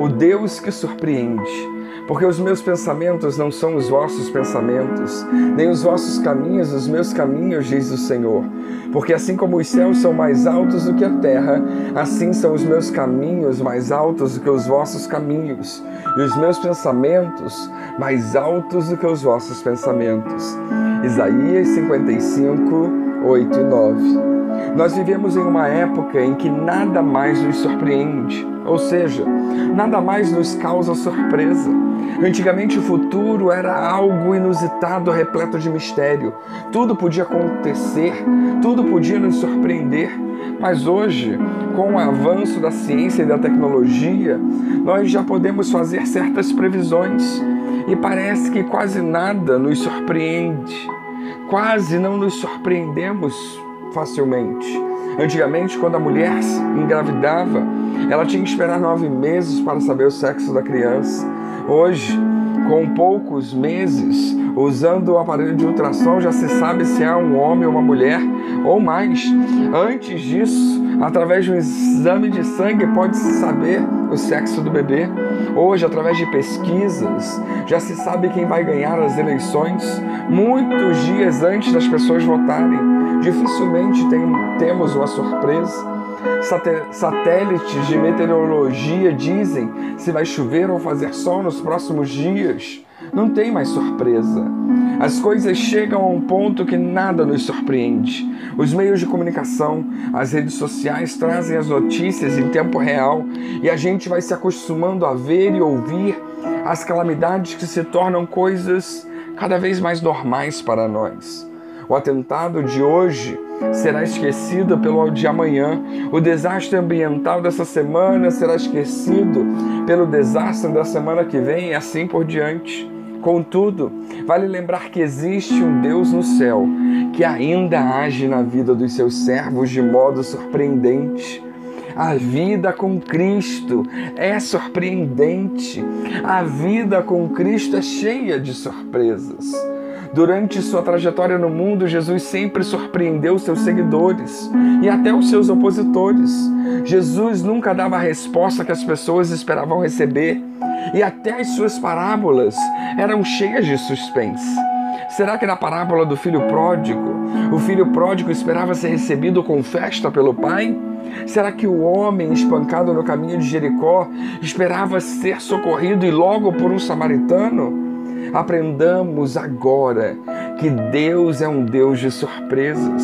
o Deus que surpreende. Porque os meus pensamentos não são os vossos pensamentos, nem os vossos caminhos os meus caminhos, diz o Senhor. Porque assim como os céus são mais altos do que a terra, assim são os meus caminhos mais altos do que os vossos caminhos, e os meus pensamentos mais altos do que os vossos pensamentos. Isaías 55, 8 e 9. Nós vivemos em uma época em que nada mais nos surpreende, ou seja, nada mais nos causa surpresa. Antigamente o futuro era algo inusitado, repleto de mistério. Tudo podia acontecer, tudo podia nos surpreender. Mas hoje, com o avanço da ciência e da tecnologia, nós já podemos fazer certas previsões e parece que quase nada nos surpreende. Quase não nos surpreendemos facilmente. Antigamente, quando a mulher engravidava, ela tinha que esperar nove meses para saber o sexo da criança. Hoje, com poucos meses, usando o aparelho de ultrassom, já se sabe se é um homem ou uma mulher ou mais. Antes disso, através de um exame de sangue, pode-se saber o sexo do bebê. Hoje, através de pesquisas, já se sabe quem vai ganhar as eleições muitos dias antes das pessoas votarem. Dificilmente tem, temos uma surpresa. Satélites de meteorologia dizem se vai chover ou fazer sol nos próximos dias. Não tem mais surpresa. As coisas chegam a um ponto que nada nos surpreende. Os meios de comunicação, as redes sociais trazem as notícias em tempo real e a gente vai se acostumando a ver e ouvir as calamidades que se tornam coisas cada vez mais normais para nós. O atentado de hoje será esquecido pelo de amanhã. O desastre ambiental dessa semana será esquecido pelo desastre da semana que vem e assim por diante. Contudo, vale lembrar que existe um Deus no céu que ainda age na vida dos seus servos de modo surpreendente. A vida com Cristo é surpreendente. A vida com Cristo é cheia de surpresas. Durante sua trajetória no mundo, Jesus sempre surpreendeu seus seguidores e até os seus opositores. Jesus nunca dava a resposta que as pessoas esperavam receber e até as suas parábolas eram cheias de suspense. Será que na parábola do filho pródigo, o filho pródigo esperava ser recebido com festa pelo pai? Será que o homem espancado no caminho de Jericó esperava ser socorrido e logo por um samaritano? Aprendamos agora que Deus é um Deus de surpresas.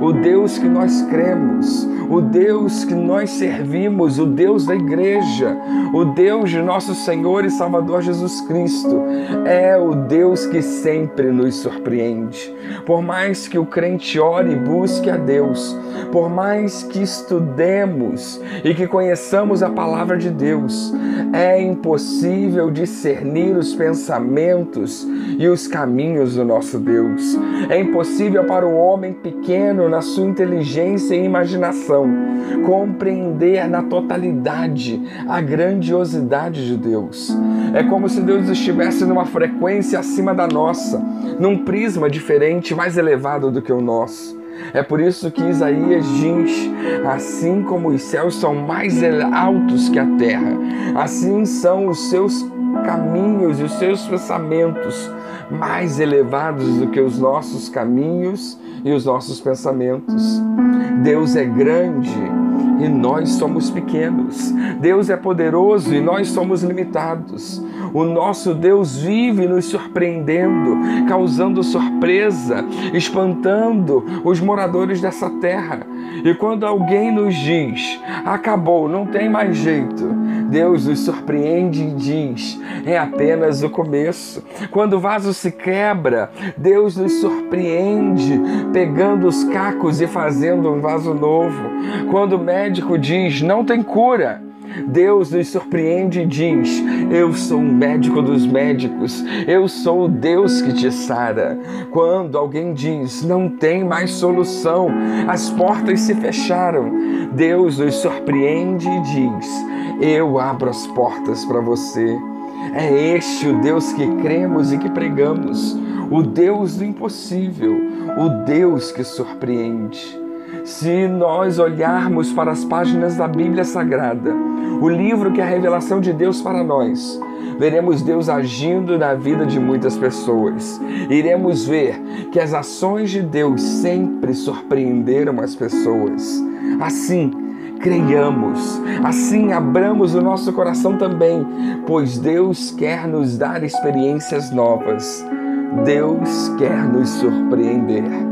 O Deus que nós cremos, o Deus que nós servimos, o Deus da igreja, o Deus de nosso Senhor e Salvador Jesus Cristo, é o Deus que sempre nos surpreende. Por mais que o crente ore e busque a Deus, por mais que estudemos e que conheçamos a palavra de Deus, é impossível discernir os pensamentos e os caminhos do nosso Deus. É impossível para o homem pequeno, na sua inteligência e imaginação, compreender na totalidade a grandiosidade de Deus. É como se Deus estivesse numa frequência acima da nossa, num prisma diferente, mais elevado do que o nosso. É por isso que Isaías diz: assim como os céus são mais altos que a terra, assim são os seus caminhos e os seus pensamentos mais elevados do que os nossos caminhos e os nossos pensamentos. Deus é grande e nós somos pequenos. Deus é poderoso e nós somos limitados. O nosso Deus vive nos surpreendendo, causando surpresa, espantando os moradores dessa terra. E quando alguém nos diz, acabou, não tem mais jeito, Deus nos surpreende e diz, é apenas o começo. Quando o vaso se quebra, Deus nos surpreende, pegando os cacos e fazendo um vaso novo. Quando o médico diz, não tem cura, Deus nos surpreende e diz: Eu sou o médico dos médicos, eu sou o Deus que te sara. Quando alguém diz: Não tem mais solução, as portas se fecharam, Deus nos surpreende e diz: Eu abro as portas para você. É este o Deus que cremos e que pregamos, o Deus do impossível, o Deus que surpreende. Se nós olharmos para as páginas da Bíblia Sagrada, o livro que é a revelação de Deus para nós, veremos Deus agindo na vida de muitas pessoas. Iremos ver que as ações de Deus sempre surpreenderam as pessoas. Assim, creiamos, assim abramos o nosso coração também, pois Deus quer nos dar experiências novas. Deus quer nos surpreender.